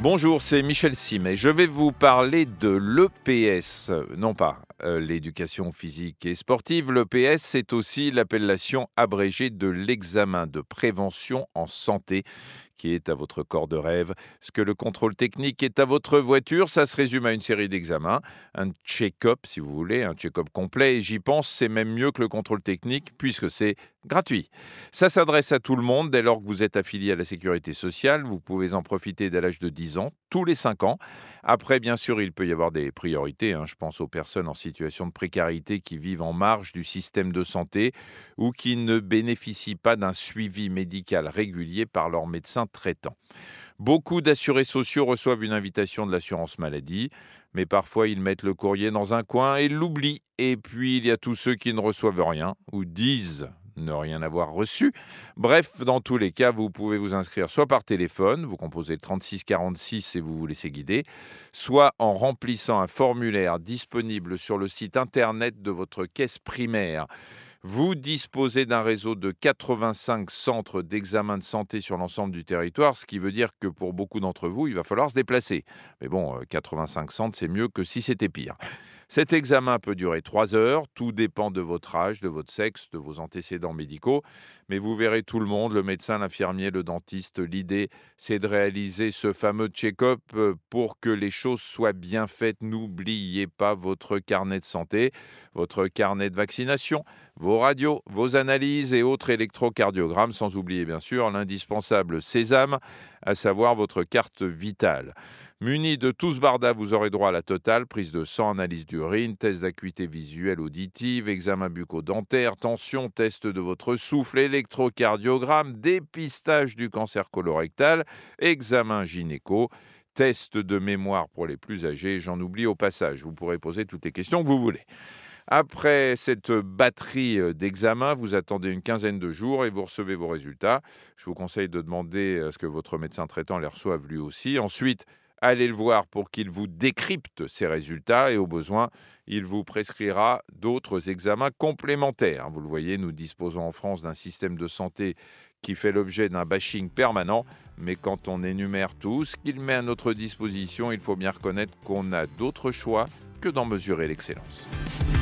Bonjour, c'est Michel Sim et je vais vous parler de l'EPS, non pas euh, l'éducation physique et sportive. L'EPS, c'est aussi l'appellation abrégée de l'examen de prévention en santé qui est à votre corps de rêve. Ce que le contrôle technique est à votre voiture, ça se résume à une série d'examens, un check-up si vous voulez, un check-up complet. Et j'y pense, c'est même mieux que le contrôle technique puisque c'est gratuit. Ça s'adresse à tout le monde dès lors que vous êtes affilié à la sécurité sociale. Vous pouvez en profiter dès l'âge de 10 ans, tous les 5 ans. Après, bien sûr, il peut y avoir des priorités. Hein. Je pense aux personnes en situation de précarité qui vivent en marge du système de santé ou qui ne bénéficient pas d'un suivi médical régulier par leur médecin traitant. Beaucoup d'assurés sociaux reçoivent une invitation de l'assurance maladie, mais parfois ils mettent le courrier dans un coin et l'oublient. Et puis il y a tous ceux qui ne reçoivent rien ou disent ne rien avoir reçu. Bref, dans tous les cas, vous pouvez vous inscrire soit par téléphone, vous composez 3646 et vous vous laissez guider, soit en remplissant un formulaire disponible sur le site internet de votre caisse primaire. Vous disposez d'un réseau de 85 centres d'examen de santé sur l'ensemble du territoire, ce qui veut dire que pour beaucoup d'entre vous, il va falloir se déplacer. Mais bon, 85 euh, centres, c'est mieux que si c'était pire. Cet examen peut durer trois heures, tout dépend de votre âge, de votre sexe, de vos antécédents médicaux, mais vous verrez tout le monde, le médecin, l'infirmier, le dentiste. L'idée, c'est de réaliser ce fameux check-up euh, pour que les choses soient bien faites. N'oubliez pas votre carnet de santé, votre carnet de vaccination, vos radios, vos analyses et autres électrocardiogrammes, sans oublier bien sûr l'indispensable sésame, à savoir votre carte vitale. Muni de tous barda, vous aurez droit à la totale, prise de sang, analyse d'urine, test d'acuité visuelle auditive, examen bucco-dentaire, tension, test de votre souffle, électrocardiogramme, dépistage du cancer colorectal, examen gynéco, test de mémoire pour les plus âgés, j'en oublie au passage, vous pourrez poser toutes les questions que vous voulez. Après cette batterie euh, d'examens, vous attendez une quinzaine de jours et vous recevez vos résultats. Je vous conseille de demander à ce que votre médecin traitant les reçoive lui aussi. Ensuite, allez le voir pour qu'il vous décrypte ses résultats et au besoin, il vous prescrira d'autres examens complémentaires. Vous le voyez, nous disposons en France d'un système de santé qui fait l'objet d'un bashing permanent, mais quand on énumère tout ce qu'il met à notre disposition, il faut bien reconnaître qu'on a d'autres choix que d'en mesurer l'excellence.